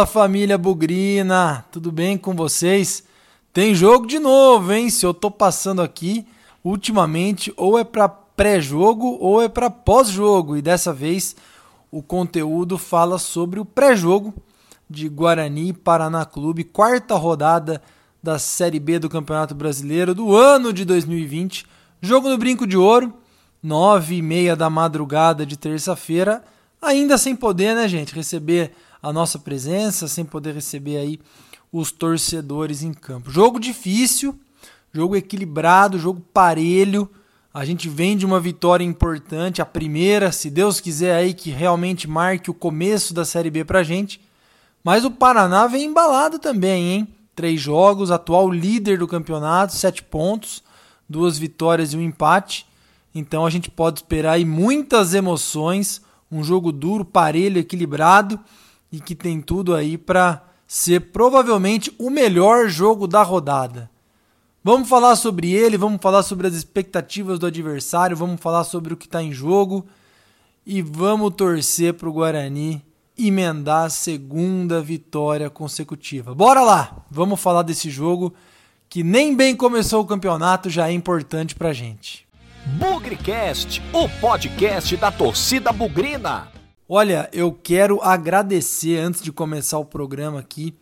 Fala família Bugrina, tudo bem com vocês? Tem jogo de novo, hein? Se eu tô passando aqui, ultimamente ou é para pré-jogo ou é para pós-jogo, e dessa vez o conteúdo fala sobre o pré-jogo de Guarani Paraná Clube, quarta rodada da Série B do Campeonato Brasileiro do ano de 2020. Jogo no Brinco de Ouro, nove e meia da madrugada de terça-feira, ainda sem poder, né, gente, receber a nossa presença, sem poder receber aí os torcedores em campo. Jogo difícil, jogo equilibrado, jogo parelho. A gente vem de uma vitória importante, a primeira, se Deus quiser aí que realmente marque o começo da Série B pra gente. Mas o Paraná vem embalado também, hein? Três jogos, atual líder do campeonato, sete pontos, duas vitórias e um empate. Então a gente pode esperar aí muitas emoções, um jogo duro, parelho, equilibrado e que tem tudo aí para ser provavelmente o melhor jogo da rodada. Vamos falar sobre ele, vamos falar sobre as expectativas do adversário, vamos falar sobre o que está em jogo e vamos torcer para o Guarani emendar a segunda vitória consecutiva. Bora lá, vamos falar desse jogo que nem bem começou o campeonato, já é importante para gente. Bugrecast, o podcast da torcida bugrina. Olha, eu quero agradecer antes de começar o programa aqui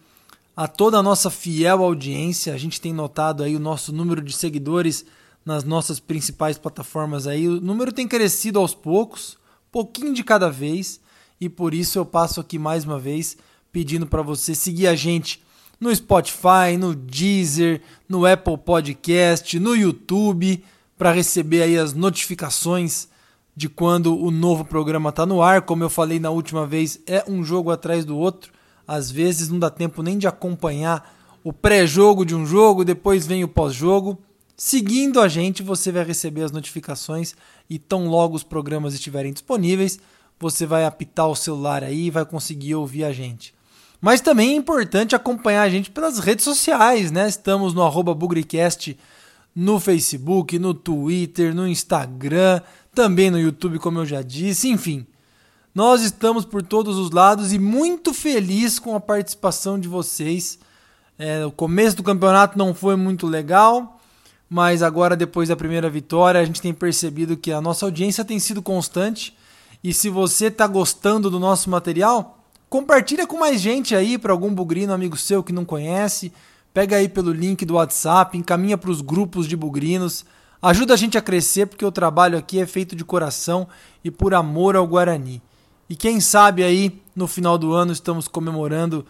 a toda a nossa fiel audiência. A gente tem notado aí o nosso número de seguidores nas nossas principais plataformas aí. O número tem crescido aos poucos, pouquinho de cada vez, e por isso eu passo aqui mais uma vez pedindo para você seguir a gente no Spotify, no Deezer, no Apple Podcast, no YouTube, para receber aí as notificações de quando o novo programa está no ar. Como eu falei na última vez, é um jogo atrás do outro. Às vezes não dá tempo nem de acompanhar o pré-jogo de um jogo, depois vem o pós-jogo. Seguindo a gente, você vai receber as notificações e tão logo os programas estiverem disponíveis, você vai apitar o celular aí e vai conseguir ouvir a gente. Mas também é importante acompanhar a gente pelas redes sociais, né? Estamos no arroba no Facebook, no Twitter, no Instagram, também no YouTube, como eu já disse, enfim. Nós estamos por todos os lados e muito feliz com a participação de vocês. É, o começo do campeonato não foi muito legal, mas agora, depois da primeira vitória, a gente tem percebido que a nossa audiência tem sido constante. E se você está gostando do nosso material, compartilha com mais gente aí, para algum bugrino amigo seu que não conhece. Pega aí pelo link do WhatsApp, encaminha para os grupos de bugrinos. Ajuda a gente a crescer porque o trabalho aqui é feito de coração e por amor ao Guarani. E quem sabe aí no final do ano estamos comemorando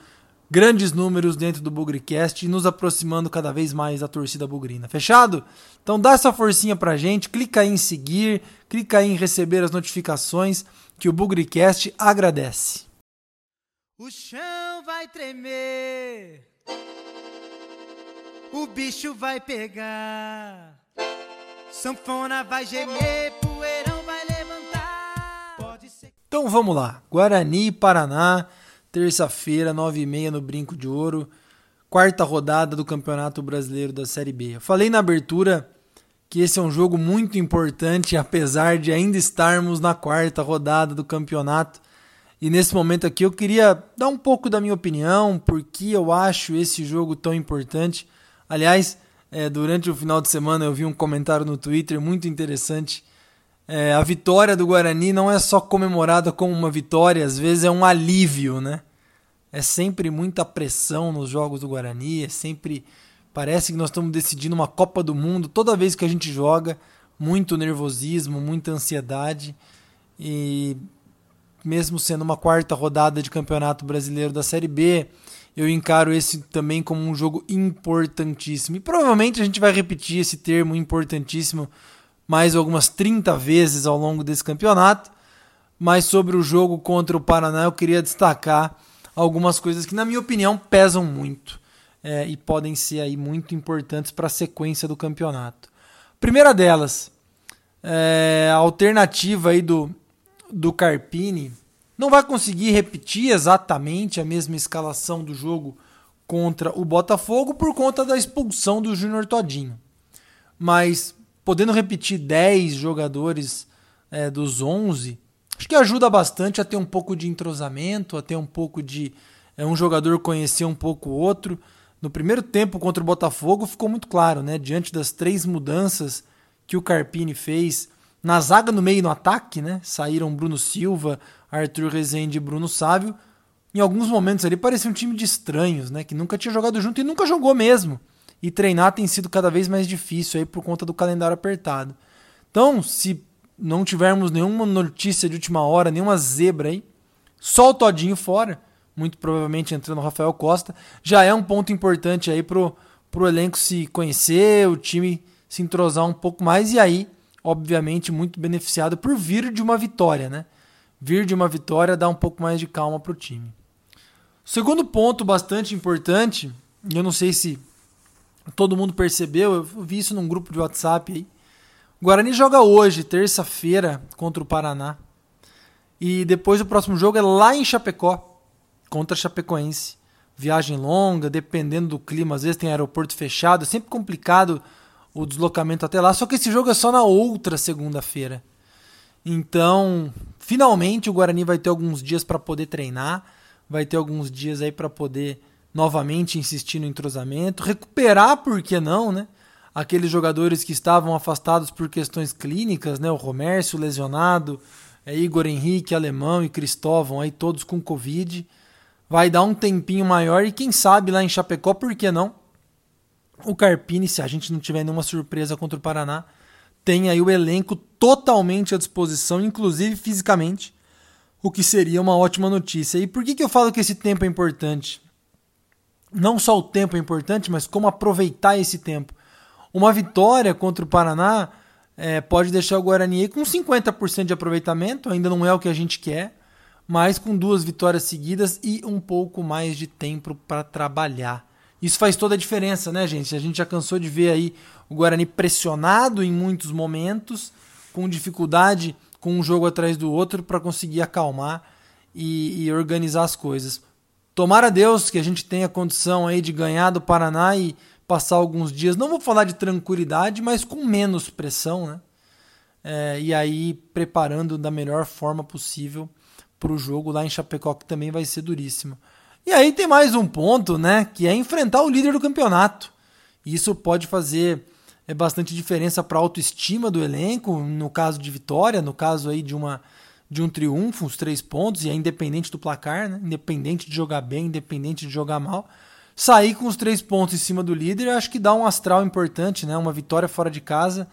grandes números dentro do Bugricast e nos aproximando cada vez mais da torcida bugrina. Fechado? Então dá essa forcinha pra gente, clica aí em seguir, clica aí em receber as notificações que o Bugricast agradece. O chão vai tremer. O bicho vai pegar. Sanfona vai gemer, poeirão vai levantar. Pode ser. Então vamos lá. Guarani Paraná, terça-feira, nove e meia no Brinco de Ouro. Quarta rodada do Campeonato Brasileiro da Série B. Eu falei na abertura que esse é um jogo muito importante, apesar de ainda estarmos na quarta rodada do campeonato. E nesse momento aqui eu queria dar um pouco da minha opinião, porque eu acho esse jogo tão importante. Aliás, é, durante o final de semana eu vi um comentário no Twitter muito interessante. É, a vitória do Guarani não é só comemorada como uma vitória, às vezes é um alívio, né? É sempre muita pressão nos jogos do Guarani, é sempre. Parece que nós estamos decidindo uma Copa do Mundo toda vez que a gente joga. Muito nervosismo, muita ansiedade. E mesmo sendo uma quarta rodada de Campeonato Brasileiro da Série B, eu encaro esse também como um jogo importantíssimo. E provavelmente a gente vai repetir esse termo importantíssimo mais algumas 30 vezes ao longo desse campeonato. Mas sobre o jogo contra o Paraná, eu queria destacar algumas coisas que, na minha opinião, pesam muito é, e podem ser aí muito importantes para a sequência do campeonato. Primeira delas, é, a alternativa aí do, do Carpini não vai conseguir repetir exatamente a mesma escalação do jogo contra o Botafogo por conta da expulsão do Júnior Todinho. Mas podendo repetir 10 jogadores é, dos 11, acho que ajuda bastante a ter um pouco de entrosamento, a ter um pouco de é um jogador conhecer um pouco o outro. No primeiro tempo contra o Botafogo ficou muito claro, né? Diante das três mudanças que o Carpini fez na zaga no meio e no ataque, né? Saíram Bruno Silva, Arthur Rezende e Bruno Sávio. Em alguns momentos ali parecia um time de estranhos, né? Que nunca tinha jogado junto e nunca jogou mesmo. E treinar tem sido cada vez mais difícil aí por conta do calendário apertado. Então, se não tivermos nenhuma notícia de última hora, nenhuma zebra aí, só o Todinho fora, muito provavelmente entrando o Rafael Costa, já é um ponto importante aí pro, pro elenco se conhecer, o time se entrosar um pouco mais e aí, obviamente, muito beneficiado por vir de uma vitória, né? Vir de uma vitória dá um pouco mais de calma time. O segundo ponto bastante importante, e eu não sei se todo mundo percebeu, eu vi isso num grupo de WhatsApp aí. O Guarani joga hoje, terça-feira, contra o Paraná. E depois o próximo jogo é lá em Chapecó contra Chapecoense. Viagem longa, dependendo do clima, às vezes tem aeroporto fechado, é sempre complicado o deslocamento até lá. Só que esse jogo é só na outra segunda-feira. Então, finalmente o Guarani vai ter alguns dias para poder treinar, vai ter alguns dias aí para poder novamente insistir no entrosamento, recuperar, por que não, né? Aqueles jogadores que estavam afastados por questões clínicas, né? O Romércio lesionado, é Igor Henrique, Alemão e Cristóvão aí todos com Covid vai dar um tempinho maior e quem sabe lá em Chapecó, por que não? O Carpini, se a gente não tiver nenhuma surpresa contra o Paraná, tem aí o elenco totalmente à disposição, inclusive fisicamente, o que seria uma ótima notícia. E por que, que eu falo que esse tempo é importante? Não só o tempo é importante, mas como aproveitar esse tempo. Uma vitória contra o Paraná é, pode deixar o Guarani com 50% de aproveitamento, ainda não é o que a gente quer, mas com duas vitórias seguidas e um pouco mais de tempo para trabalhar. Isso faz toda a diferença, né, gente? A gente já cansou de ver aí o Guarani pressionado em muitos momentos, com dificuldade com um jogo atrás do outro para conseguir acalmar e, e, organizar as coisas. Tomara a Deus que a gente tenha condição aí de ganhar do Paraná e passar alguns dias, não vou falar de tranquilidade, mas com menos pressão, né? É, e aí preparando da melhor forma possível para o jogo lá em Chapecó, que também vai ser duríssimo. E aí tem mais um ponto, né? Que é enfrentar o líder do campeonato. Isso pode fazer é, bastante diferença para a autoestima do elenco, no caso de vitória, no caso aí de uma de um triunfo, os três pontos, e é independente do placar, né? independente de jogar bem, independente de jogar mal. Sair com os três pontos em cima do líder, acho que dá um astral importante, né? Uma vitória fora de casa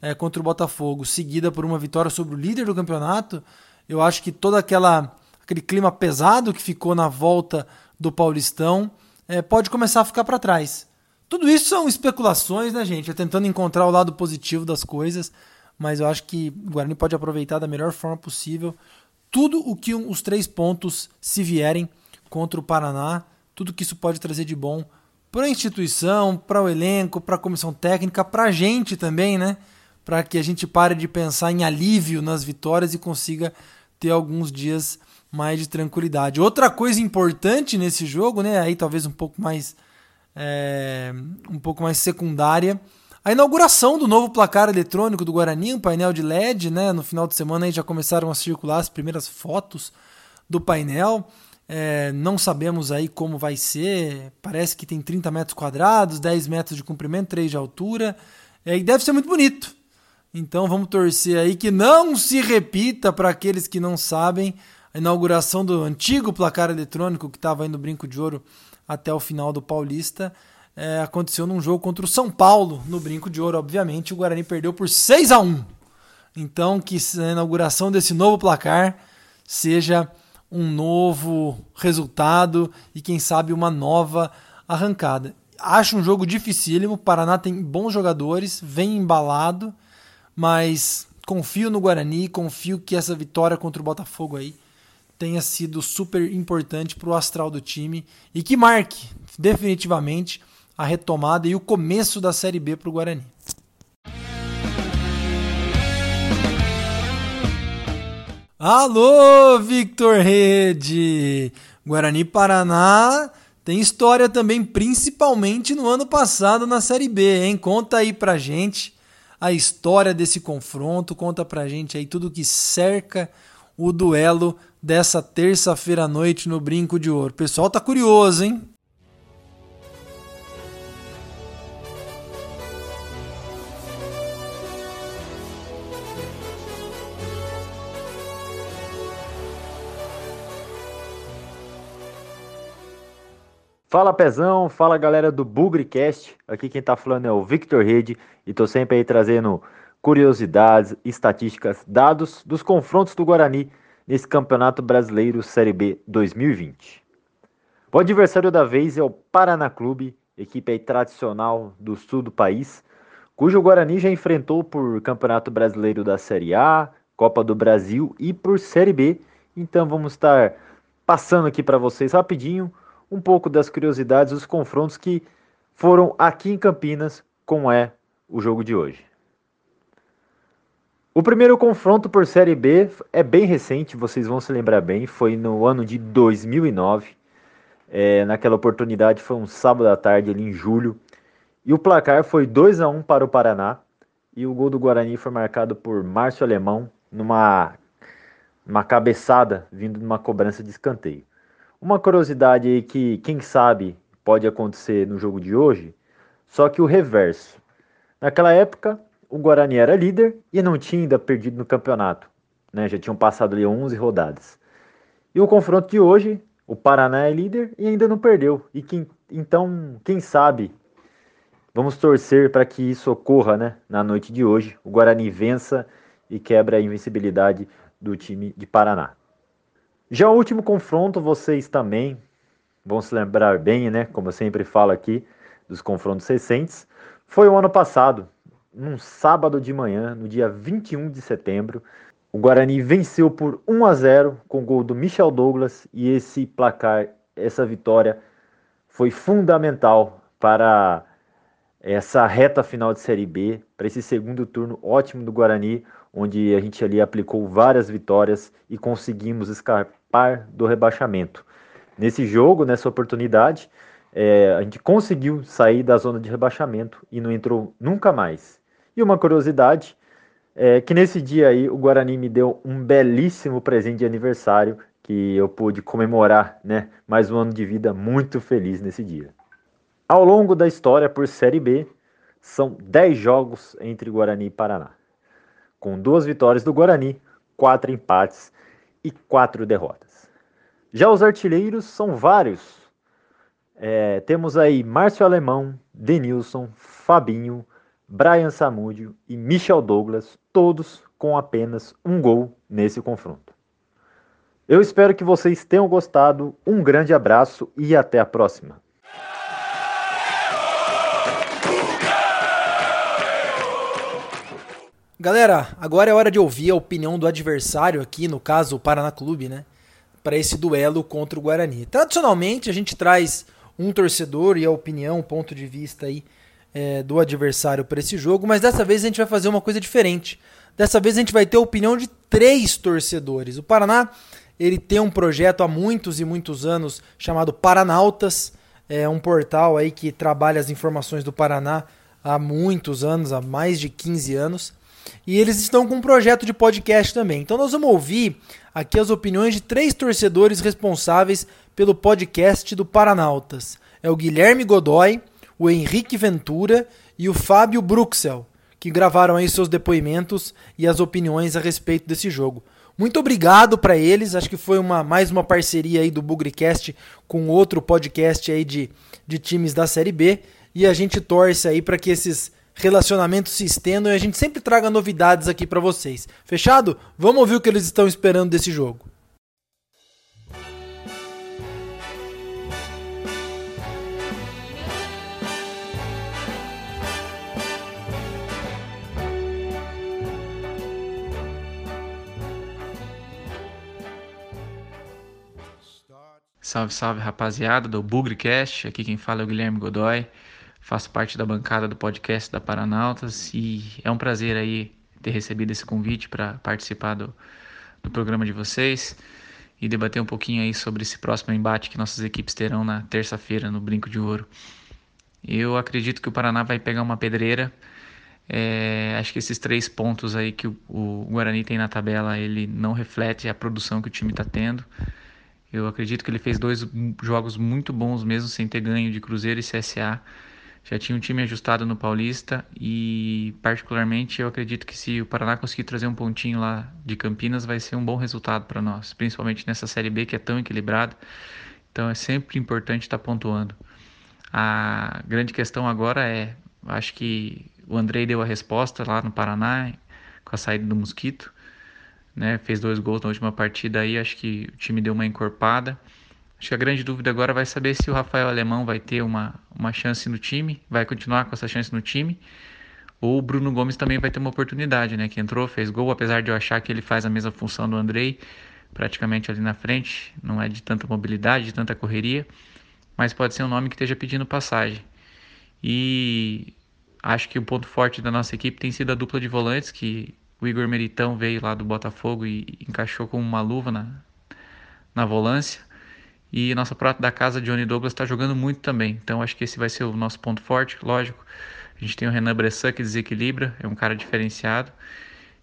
é, contra o Botafogo, seguida por uma vitória sobre o líder do campeonato, eu acho que todo aquela, aquele clima pesado que ficou na volta do Paulistão é, pode começar a ficar para trás. Tudo isso são especulações, né, gente? É tentando encontrar o lado positivo das coisas, mas eu acho que o Guarani pode aproveitar da melhor forma possível tudo o que os três pontos se vierem contra o Paraná, tudo que isso pode trazer de bom para a instituição, para o elenco, para a comissão técnica, para a gente também, né? Para que a gente pare de pensar em alívio nas vitórias e consiga ter alguns dias mais de tranquilidade. Outra coisa importante nesse jogo, né, aí talvez um pouco mais é, um pouco mais secundária, a inauguração do novo placar eletrônico do Guarani, um painel de LED, né? No final de semana aí já começaram a circular as primeiras fotos do painel. É, não sabemos aí como vai ser. Parece que tem 30 metros quadrados, 10 metros de comprimento, 3 de altura. É, e deve ser muito bonito. Então vamos torcer aí que não se repita para aqueles que não sabem a inauguração do antigo placar eletrônico que estava no Brinco de Ouro até o final do Paulista. É, aconteceu num jogo contra o São Paulo no Brinco de Ouro, obviamente. O Guarani perdeu por 6 a 1 Então, que a inauguração desse novo placar seja um novo resultado e, quem sabe, uma nova arrancada. Acho um jogo dificílimo. O Paraná tem bons jogadores, vem embalado mas confio no Guarani, confio que essa vitória contra o Botafogo aí tenha sido super importante para o astral do time e que marque definitivamente a retomada e o começo da Série B para o Guarani. Alô, Victor Rede! Guarani Paraná tem história também, principalmente no ano passado na Série B, hein? Conta aí pra gente a história desse confronto, conta pra gente aí tudo que cerca o duelo dessa terça-feira à noite no Brinco de Ouro. O pessoal tá curioso, hein? Fala Pezão, fala galera do Bugrecast. Aqui quem tá falando é o Victor Rede e tô sempre aí trazendo curiosidades, estatísticas, dados dos confrontos do Guarani nesse Campeonato Brasileiro Série B 2020. O adversário da vez é o Paraná Clube, equipe tradicional do sul do país, cujo Guarani já enfrentou por Campeonato Brasileiro da Série A, Copa do Brasil e por Série B. Então vamos estar passando aqui para vocês rapidinho um pouco das curiosidades dos confrontos que foram aqui em Campinas, como é o jogo de hoje. O primeiro confronto por Série B é bem recente, vocês vão se lembrar bem, foi no ano de 2009. É, naquela oportunidade foi um sábado à tarde ali em julho. E o placar foi 2 a 1 para o Paraná. E o gol do Guarani foi marcado por Márcio Alemão numa uma cabeçada vindo de uma cobrança de escanteio. Uma curiosidade aí que, quem sabe, pode acontecer no jogo de hoje, só que o reverso. Naquela época, o Guarani era líder e não tinha ainda perdido no campeonato. Né? Já tinham passado ali 11 rodadas. E o confronto de hoje, o Paraná é líder e ainda não perdeu. E quem, então, quem sabe, vamos torcer para que isso ocorra né? na noite de hoje. O Guarani vença e quebra a invencibilidade do time de Paraná. Já o último confronto, vocês também vão se lembrar bem, né? Como eu sempre falo aqui, dos confrontos recentes, foi o ano passado, num sábado de manhã, no dia 21 de setembro. O Guarani venceu por 1 a 0 com o gol do Michel Douglas e esse placar, essa vitória foi fundamental para essa reta final de Série B, para esse segundo turno ótimo do Guarani, onde a gente ali aplicou várias vitórias e conseguimos escapar do rebaixamento. Nesse jogo, nessa oportunidade, é, a gente conseguiu sair da zona de rebaixamento e não entrou nunca mais. E uma curiosidade é que nesse dia aí o Guarani me deu um belíssimo presente de aniversário que eu pude comemorar, né, mais um ano de vida muito feliz nesse dia. Ao longo da história por Série B, são 10 jogos entre Guarani e Paraná com duas vitórias do Guarani, quatro empates e quatro derrotas. Já os artilheiros são vários. É, temos aí Márcio Alemão, Denilson, Fabinho, Brian Samúdio e Michel Douglas, todos com apenas um gol nesse confronto. Eu espero que vocês tenham gostado. Um grande abraço e até a próxima. Galera, agora é hora de ouvir a opinião do adversário aqui, no caso o Paraná Clube, né? Para esse duelo contra o Guarani. Tradicionalmente a gente traz um torcedor e a opinião, o ponto de vista aí é, do adversário para esse jogo, mas dessa vez a gente vai fazer uma coisa diferente. Dessa vez a gente vai ter a opinião de três torcedores. O Paraná ele tem um projeto há muitos e muitos anos chamado Paranautas, é um portal aí que trabalha as informações do Paraná há muitos anos, há mais de 15 anos. E eles estão com um projeto de podcast também. Então nós vamos ouvir aqui as opiniões de três torcedores responsáveis pelo podcast do Paranautas. É o Guilherme Godoy, o Henrique Ventura e o Fábio Bruxel, que gravaram aí seus depoimentos e as opiniões a respeito desse jogo. Muito obrigado para eles, acho que foi uma, mais uma parceria aí do Bugrecast com outro podcast aí de, de times da Série B e a gente torce aí para que esses relacionamentos se estendam e a gente sempre traga novidades aqui para vocês. Fechado? Vamos ouvir o que eles estão esperando desse jogo. Salve, salve rapaziada do Bugrecast. Aqui quem fala é o Guilherme Godoy faço parte da bancada do podcast da Paranautas e é um prazer aí ter recebido esse convite para participar do, do programa de vocês e debater um pouquinho aí sobre esse próximo embate que nossas equipes terão na terça-feira no Brinco de Ouro. Eu acredito que o Paraná vai pegar uma pedreira. É, acho que esses três pontos aí que o, o, Guarani tem na tabela, ele não reflete a produção que o time está tendo. Eu acredito que ele fez dois jogos muito bons mesmo sem ter ganho de Cruzeiro e CSA. Já tinha um time ajustado no Paulista e particularmente eu acredito que se o Paraná conseguir trazer um pontinho lá de Campinas vai ser um bom resultado para nós, principalmente nessa série B que é tão equilibrada. Então é sempre importante estar tá pontuando. A grande questão agora é, acho que o Andrei deu a resposta lá no Paraná com a saída do Mosquito, né? Fez dois gols na última partida aí, acho que o time deu uma encorpada. Acho que a grande dúvida agora vai saber se o Rafael Alemão vai ter uma, uma chance no time, vai continuar com essa chance no time, ou o Bruno Gomes também vai ter uma oportunidade, né? Que entrou, fez gol, apesar de eu achar que ele faz a mesma função do Andrei, praticamente ali na frente, não é de tanta mobilidade, de tanta correria, mas pode ser um nome que esteja pedindo passagem. E acho que o ponto forte da nossa equipe tem sido a dupla de volantes, que o Igor Meritão veio lá do Botafogo e encaixou com uma luva na, na volância. E nossa prata da casa, Johnny Douglas, está jogando muito também. Então acho que esse vai ser o nosso ponto forte, lógico. A gente tem o Renan Bressan que desequilibra, é um cara diferenciado.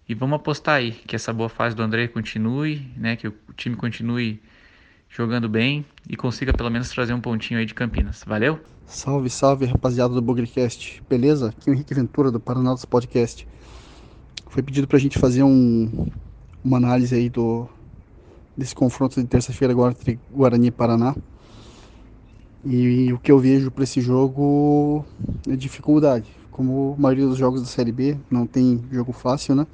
E vamos apostar aí que essa boa fase do André continue, né? Que o time continue jogando bem e consiga pelo menos trazer um pontinho aí de Campinas. Valeu? Salve, salve, rapaziada do Bugrecast. Beleza? Aqui é o Henrique Ventura do Paranautas Podcast. Foi pedido pra gente fazer um, uma análise aí do desse confronto de terça-feira agora entre Guarani e Paraná. E o que eu vejo para esse jogo é dificuldade. Como a maioria dos jogos da Série B, não tem jogo fácil, né?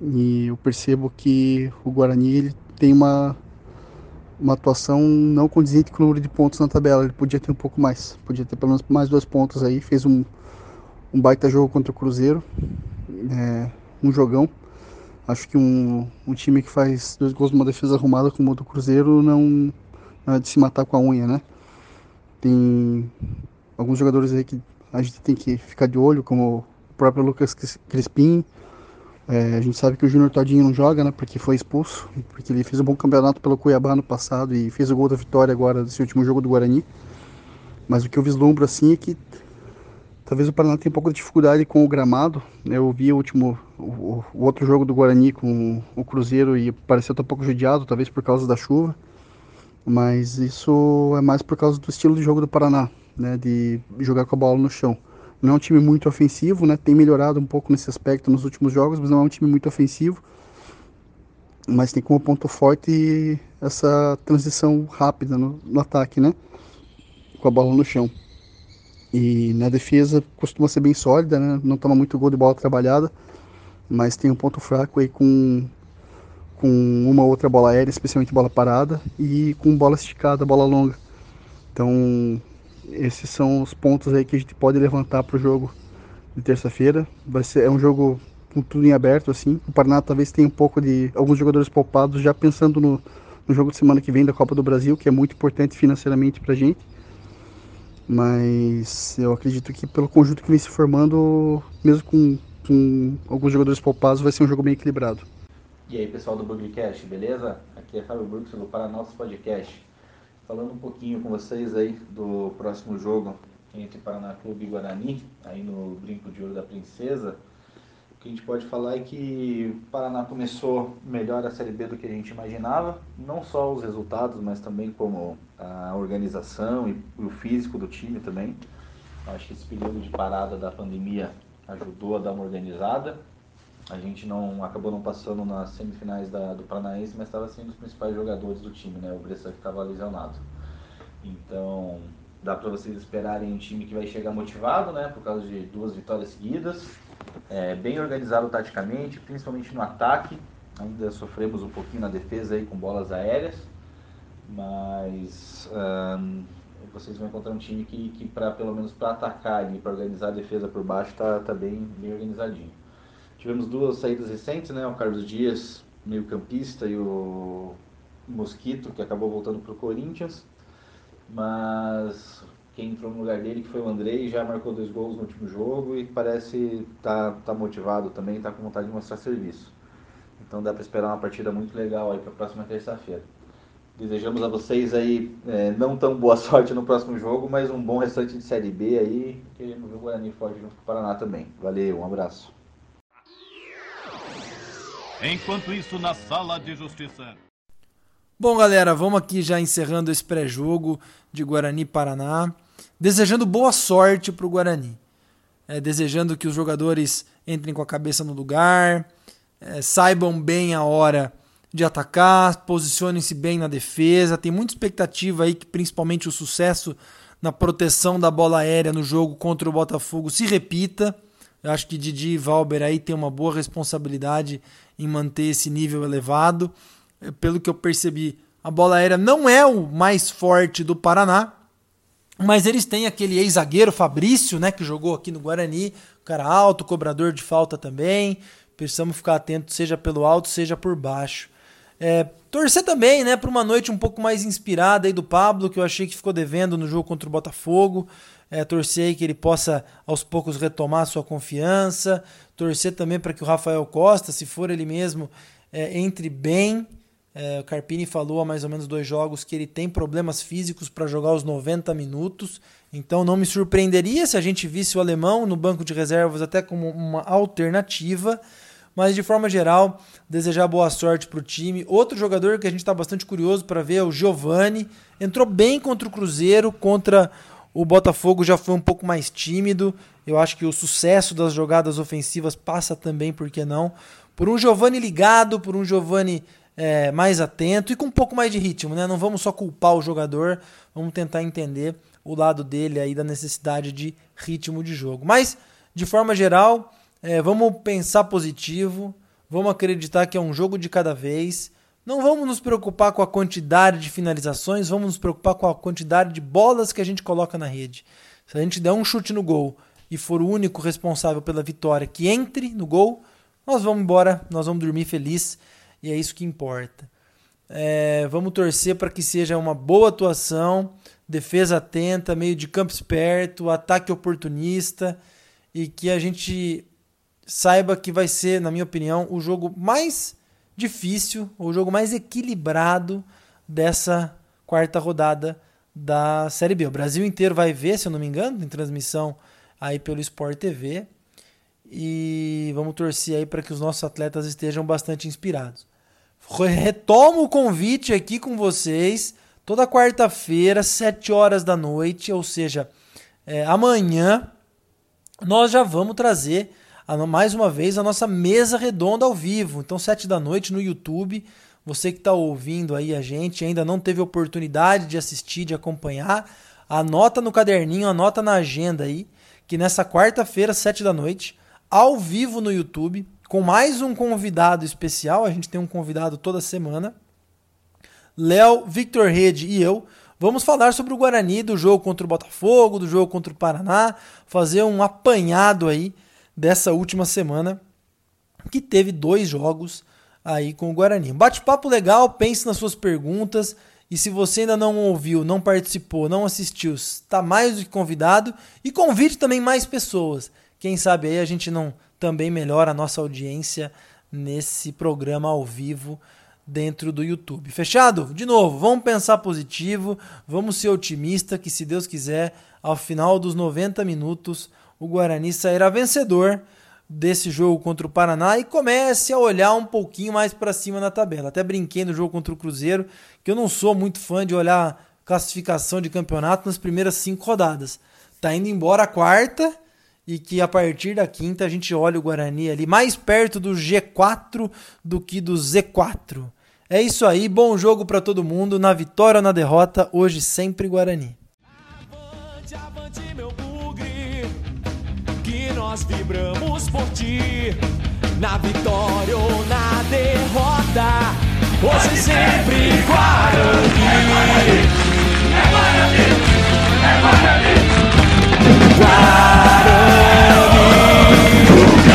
E eu percebo que o Guarani ele tem uma, uma atuação não condizente com o número de pontos na tabela. Ele podia ter um pouco mais. Podia ter pelo menos mais dois pontos aí. Fez um, um baita jogo contra o Cruzeiro. É, um jogão. Acho que um, um time que faz dois gols numa defesa arrumada como o do Cruzeiro não, não é de se matar com a unha, né? Tem alguns jogadores aí que a gente tem que ficar de olho, como o próprio Lucas Crispim. É, a gente sabe que o Júnior Todinho não joga, né? Porque foi expulso, porque ele fez um bom campeonato pelo Cuiabá no passado e fez o gol da vitória agora desse último jogo do Guarani. Mas o que eu vislumbro assim é que Talvez o Paraná tenha um pouco de dificuldade com o gramado. Eu vi o último, o, o outro jogo do Guarani com o Cruzeiro e pareceu estar um pouco judiado, talvez por causa da chuva. Mas isso é mais por causa do estilo de jogo do Paraná, né, de jogar com a bola no chão. Não é um time muito ofensivo, né, tem melhorado um pouco nesse aspecto nos últimos jogos, mas não é um time muito ofensivo. Mas tem como ponto forte essa transição rápida no, no ataque, né, com a bola no chão. E na defesa costuma ser bem sólida, né? Não toma muito gol de bola trabalhada, mas tem um ponto fraco aí com, com uma outra bola aérea, especialmente bola parada, e com bola esticada, bola longa. Então, esses são os pontos aí que a gente pode levantar para o jogo de terça-feira. Vai ser é um jogo com tudo em aberto assim. O Paraná talvez tenha um pouco de alguns jogadores poupados já pensando no, no jogo de semana que vem da Copa do Brasil, que é muito importante financeiramente para a gente mas eu acredito que pelo conjunto que vem se formando, mesmo com, com alguns jogadores poupados, vai ser um jogo bem equilibrado. E aí pessoal do Bugcast, beleza? Aqui é Fábio Brooks do Paranaus Podcast. Falando um pouquinho com vocês aí do próximo jogo entre Paraná Clube e Guarani, aí no Brinco de Ouro da Princesa que a gente pode falar é que o Paraná começou melhor a Série B do que a gente imaginava, não só os resultados, mas também como a organização e o físico do time também. Acho que esse período de parada da pandemia ajudou a dar uma organizada. A gente não acabou não passando nas semifinais da, do Paranaense, mas estava sendo os principais jogadores do time, né? O Bressan que estava lesionado. Então, dá para vocês esperarem um time que vai chegar motivado, né? Por causa de duas vitórias seguidas é, bem organizado taticamente, principalmente no ataque. Ainda sofremos um pouquinho na defesa aí com bolas aéreas, mas vocês vão encontrar um time que, que para pelo menos para atacar e para organizar a defesa por baixo tá, tá bem, bem organizadinho. Tivemos duas saídas recentes, né? O Carlos Dias, meio campista, e o Mosquito, que acabou voltando para o Corinthians. Mas quem entrou no lugar dele, que foi o Andrei, já marcou dois gols no último jogo e parece tá, tá motivado também, tá com vontade de mostrar serviço. Então dá para esperar uma partida muito legal aí para a próxima terça-feira. Desejamos a vocês aí é, não tão boa sorte no próximo jogo, mas um bom restante de Série B aí. Queremos ver o Guarani forte junto com o Paraná também. Valeu, um abraço. Enquanto isso, na sala de justiça. Bom, galera, vamos aqui já encerrando esse pré-jogo de Guarani Paraná. Desejando boa sorte para o Guarani. É, desejando que os jogadores entrem com a cabeça no lugar, é, saibam bem a hora de atacar, posicionem-se bem na defesa. Tem muita expectativa aí que principalmente o sucesso na proteção da bola aérea no jogo contra o Botafogo se repita. Eu acho que Didi e Valber aí tem uma boa responsabilidade em manter esse nível elevado. Pelo que eu percebi, a bola aérea não é o mais forte do Paraná, mas eles têm aquele ex-zagueiro Fabrício, né, que jogou aqui no Guarani, cara alto, cobrador de falta também. Precisamos ficar atentos, seja pelo alto, seja por baixo. É, torcer também, né, para uma noite um pouco mais inspirada aí do Pablo, que eu achei que ficou devendo no jogo contra o Botafogo. É, torcer aí que ele possa aos poucos retomar sua confiança. Torcer também para que o Rafael Costa, se for ele mesmo, é, entre bem. É, o Carpini falou há mais ou menos dois jogos que ele tem problemas físicos para jogar os 90 minutos. Então não me surpreenderia se a gente visse o alemão no banco de reservas até como uma alternativa. Mas de forma geral, desejar boa sorte para o time. Outro jogador que a gente está bastante curioso para ver é o Giovani. Entrou bem contra o Cruzeiro, contra o Botafogo já foi um pouco mais tímido. Eu acho que o sucesso das jogadas ofensivas passa também, por que não? Por um Giovani ligado, por um Giovani é, mais atento e com um pouco mais de ritmo, né? Não vamos só culpar o jogador, vamos tentar entender o lado dele aí da necessidade de ritmo de jogo. Mas, de forma geral, é, vamos pensar positivo, vamos acreditar que é um jogo de cada vez. Não vamos nos preocupar com a quantidade de finalizações, vamos nos preocupar com a quantidade de bolas que a gente coloca na rede. Se a gente der um chute no gol e for o único responsável pela vitória que entre no gol, nós vamos embora, nós vamos dormir feliz e é isso que importa. É, vamos torcer para que seja uma boa atuação, defesa atenta, meio de campo esperto, ataque oportunista e que a gente saiba que vai ser, na minha opinião, o jogo mais difícil, o jogo mais equilibrado dessa quarta rodada da Série B. O Brasil inteiro vai ver, se eu não me engano, em transmissão aí pelo Sport TV. E vamos torcer aí para que os nossos atletas estejam bastante inspirados. Retomo o convite aqui com vocês toda quarta-feira, 7 horas da noite, ou seja, é, amanhã nós já vamos trazer a, mais uma vez a nossa mesa redonda ao vivo. Então, sete da noite no YouTube. Você que está ouvindo aí a gente ainda não teve oportunidade de assistir, de acompanhar, anota no caderninho, anota na agenda aí, que nessa quarta-feira, sete da noite, ao vivo no YouTube, com mais um convidado especial. A gente tem um convidado toda semana. Léo, Victor Rede e eu vamos falar sobre o Guarani, do jogo contra o Botafogo, do jogo contra o Paraná, fazer um apanhado aí dessa última semana, que teve dois jogos aí com o Guarani. Bate-papo legal, pense nas suas perguntas. E se você ainda não ouviu, não participou, não assistiu, está mais do que convidado. E convide também mais pessoas. Quem sabe aí a gente não também melhora a nossa audiência nesse programa ao vivo dentro do YouTube. Fechado? De novo, vamos pensar positivo, vamos ser otimista que se Deus quiser, ao final dos 90 minutos o Guarani sairá vencedor desse jogo contra o Paraná e comece a olhar um pouquinho mais para cima na tabela. Até brinquei no jogo contra o Cruzeiro, que eu não sou muito fã de olhar classificação de campeonato nas primeiras cinco rodadas. Tá indo embora a quarta e que a partir da quinta a gente olha o Guarani ali mais perto do G4 do que do Z4. É isso aí, bom jogo para todo mundo, na vitória ou na derrota, hoje sempre Guarani. Avante, avante meu bugre, que nós vibramos por ti, na vitória ou na derrota, hoje sempre Guarani. É Guarani, é Guarani, é Guarani. inside of.